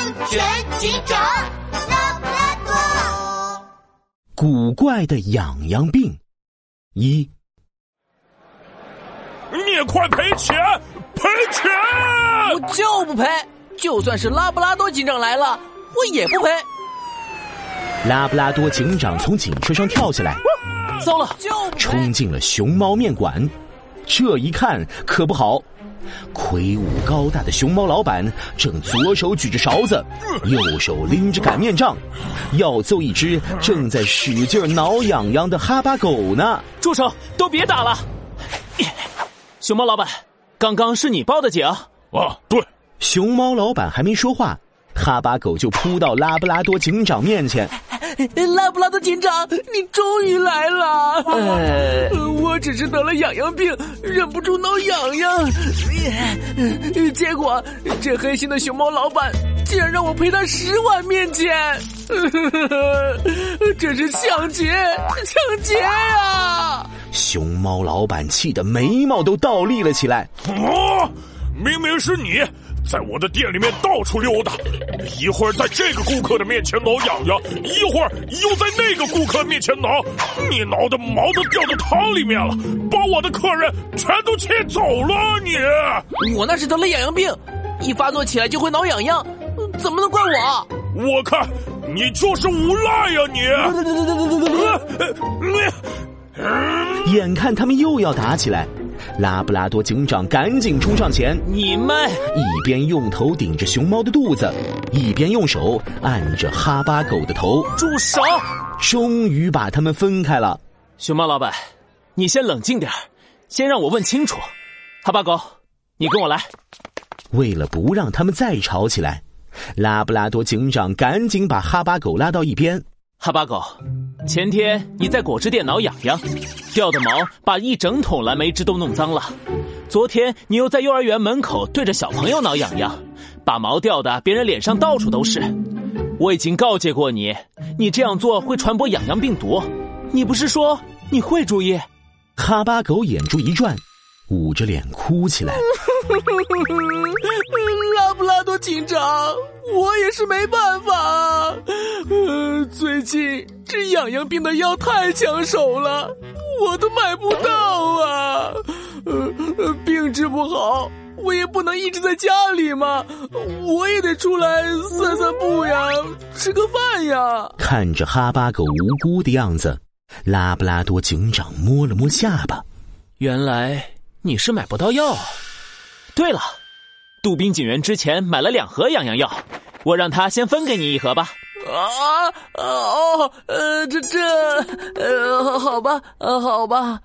安全警长拉布拉多。古怪的痒痒病一，你快赔钱！赔钱！我就不赔，就算是拉布拉多警长来了，我也不赔。拉布拉多警长从警车上跳下来，糟了，就冲进了熊猫面馆。这一看可不好，魁梧高大的熊猫老板正左手举着勺子，右手拎着擀面杖，要揍一只正在使劲挠痒痒的哈巴狗呢。住手，都别打了。熊猫老板，刚刚是你报的警？啊，对，熊猫老板还没说话，哈巴狗就扑到拉布拉多警长面前。拉布拉多警长，你终于来了。呃，我只是得了痒痒病，忍不住挠痒痒，结果这黑心的熊猫老板竟然让我赔他十万面钱，这是抢劫！抢劫呀！熊猫老板气得眉毛都倒立了起来。哦，明明是你在我的店里面到处溜达，一会儿在这个顾客的面前挠痒痒，一会儿又在那个顾客面前挠，你挠的毛都掉到汤里面了，把我的客人全都气走了！你，我那是得了痒痒病，一发作起来就会挠痒痒，怎么能怪我？我看你就是无赖呀！你，呃你。眼看他们又要打起来，拉布拉多警长赶紧冲上前，你们一边用头顶着熊猫的肚子，一边用手按着哈巴狗的头，住手！终于把他们分开了。熊猫老板，你先冷静点儿先让我问清楚。哈巴狗，你跟我来。为了不让他们再吵起来，拉布拉多警长赶紧把哈巴狗拉到一边。哈巴狗，前天你在果汁店挠痒痒，掉的毛把一整桶蓝莓汁都弄脏了。昨天你又在幼儿园门口对着小朋友挠痒痒，把毛掉的别人脸上到处都是。我已经告诫过你，你这样做会传播痒痒病毒。你不是说你会注意？哈巴狗眼珠一转，捂着脸哭起来。拉布拉多警长，我也是没办法。呃，最近治痒痒病的药太抢手了，我都买不到啊。呃，呃病治不好，我也不能一直在家里嘛，我也得出来散散步呀，吃个饭呀。看着哈巴狗无辜的样子，拉布拉多警长摸了摸下巴。原来你是买不到药啊。对了，杜宾警员之前买了两盒痒痒药，我让他先分给你一盒吧。啊哦呃这这呃好吧呃好吧。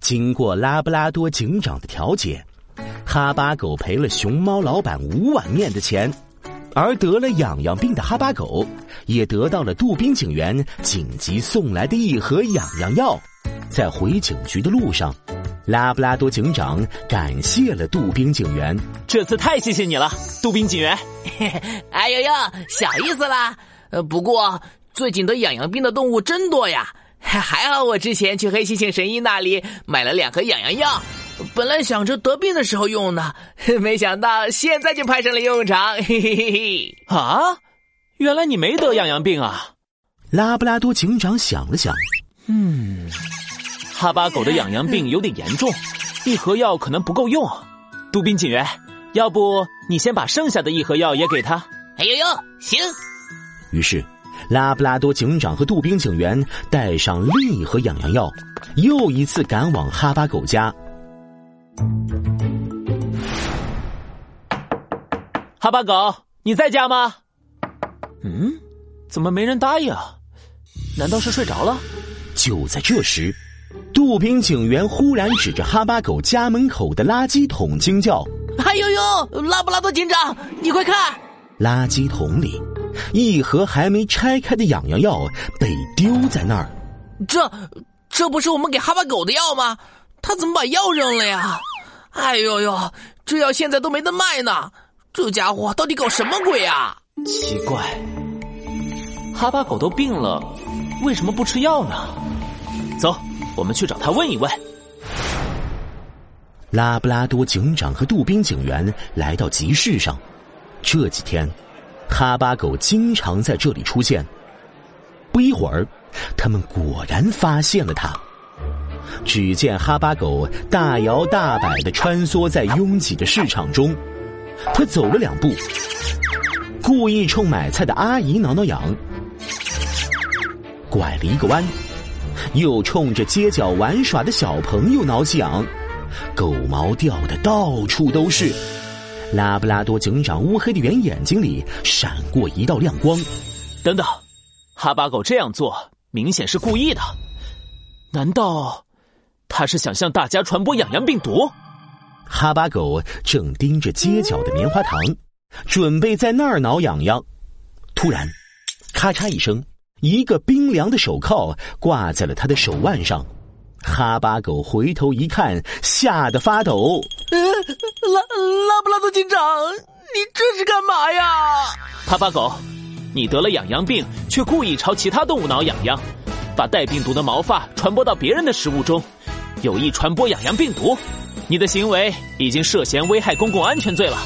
经过拉布拉多警长的调解，哈巴狗赔了熊猫老板五碗面的钱，而得了痒痒病的哈巴狗也得到了杜宾警员紧急送来的一盒痒痒药。在回警局的路上，拉布拉多警长感谢了杜宾警员。这次太谢谢你了，杜宾警员。哎呦呦，小意思啦。呃，不过最近得痒痒病的动物真多呀。还好我之前去黑猩猩神医那里买了两盒痒痒药，本来想着得病的时候用呢，没想到现在就派上了用场。嘿嘿嘿嘿。啊，原来你没得痒痒病啊！拉布拉多警长想了想，嗯，哈巴狗的痒痒病有点严重，一盒药可能不够用。杜宾警员，要不你先把剩下的一盒药也给他？哎呦呦，行。于是，拉布拉多警长和杜宾警员带上另一盒痒痒药，又一次赶往哈巴狗家。哈巴狗，你在家吗？嗯，怎么没人答应？难道是睡着了？就在这时，杜宾警员忽然指着哈巴狗家门口的垃圾桶惊叫：“哎呦呦，拉布拉多警长，你快看！垃圾桶里，一盒还没拆开的痒痒药被丢在那儿。这，这不是我们给哈巴狗的药吗？他怎么把药扔了呀？哎呦呦，这药现在都没得卖呢！这家伙到底搞什么鬼啊？奇怪，哈巴狗都病了，为什么不吃药呢？走，我们去找他问一问。拉布拉多警长和杜宾警员来到集市上。这几天，哈巴狗经常在这里出现。不一会儿，他们果然发现了它。只见哈巴狗大摇大摆的穿梭在拥挤的市场中，他走了两步，故意冲买菜的阿姨挠挠痒，拐了一个弯，又冲着街角玩耍的小朋友挠起痒，狗毛掉的到处都是。拉布拉多警长乌黑的圆眼睛里闪过一道亮光。等等，哈巴狗这样做明显是故意的，难道他是想向大家传播痒痒病毒？哈巴狗正盯着街角的棉花糖，准备在那儿挠痒痒。突然，咔嚓一声，一个冰凉的手铐挂在了他的手腕上。哈巴狗回头一看，吓得发抖。呃，拉拉布拉多警长，你这是干嘛呀？哈巴狗，你得了痒痒病，却故意朝其他动物挠痒痒，把带病毒的毛发传播到别人的食物中，有意传播痒痒病毒。你的行为已经涉嫌危害公共安全罪了，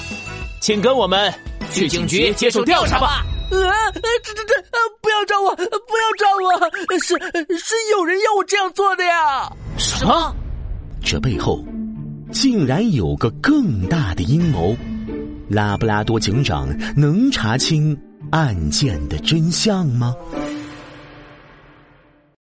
请跟我们去警局接受调查吧。啊，这这这，不要抓我，不要抓我！是是有人要我这样做的呀？什么？这背后竟然有个更大的阴谋？拉布拉多警长能查清案件的真相吗？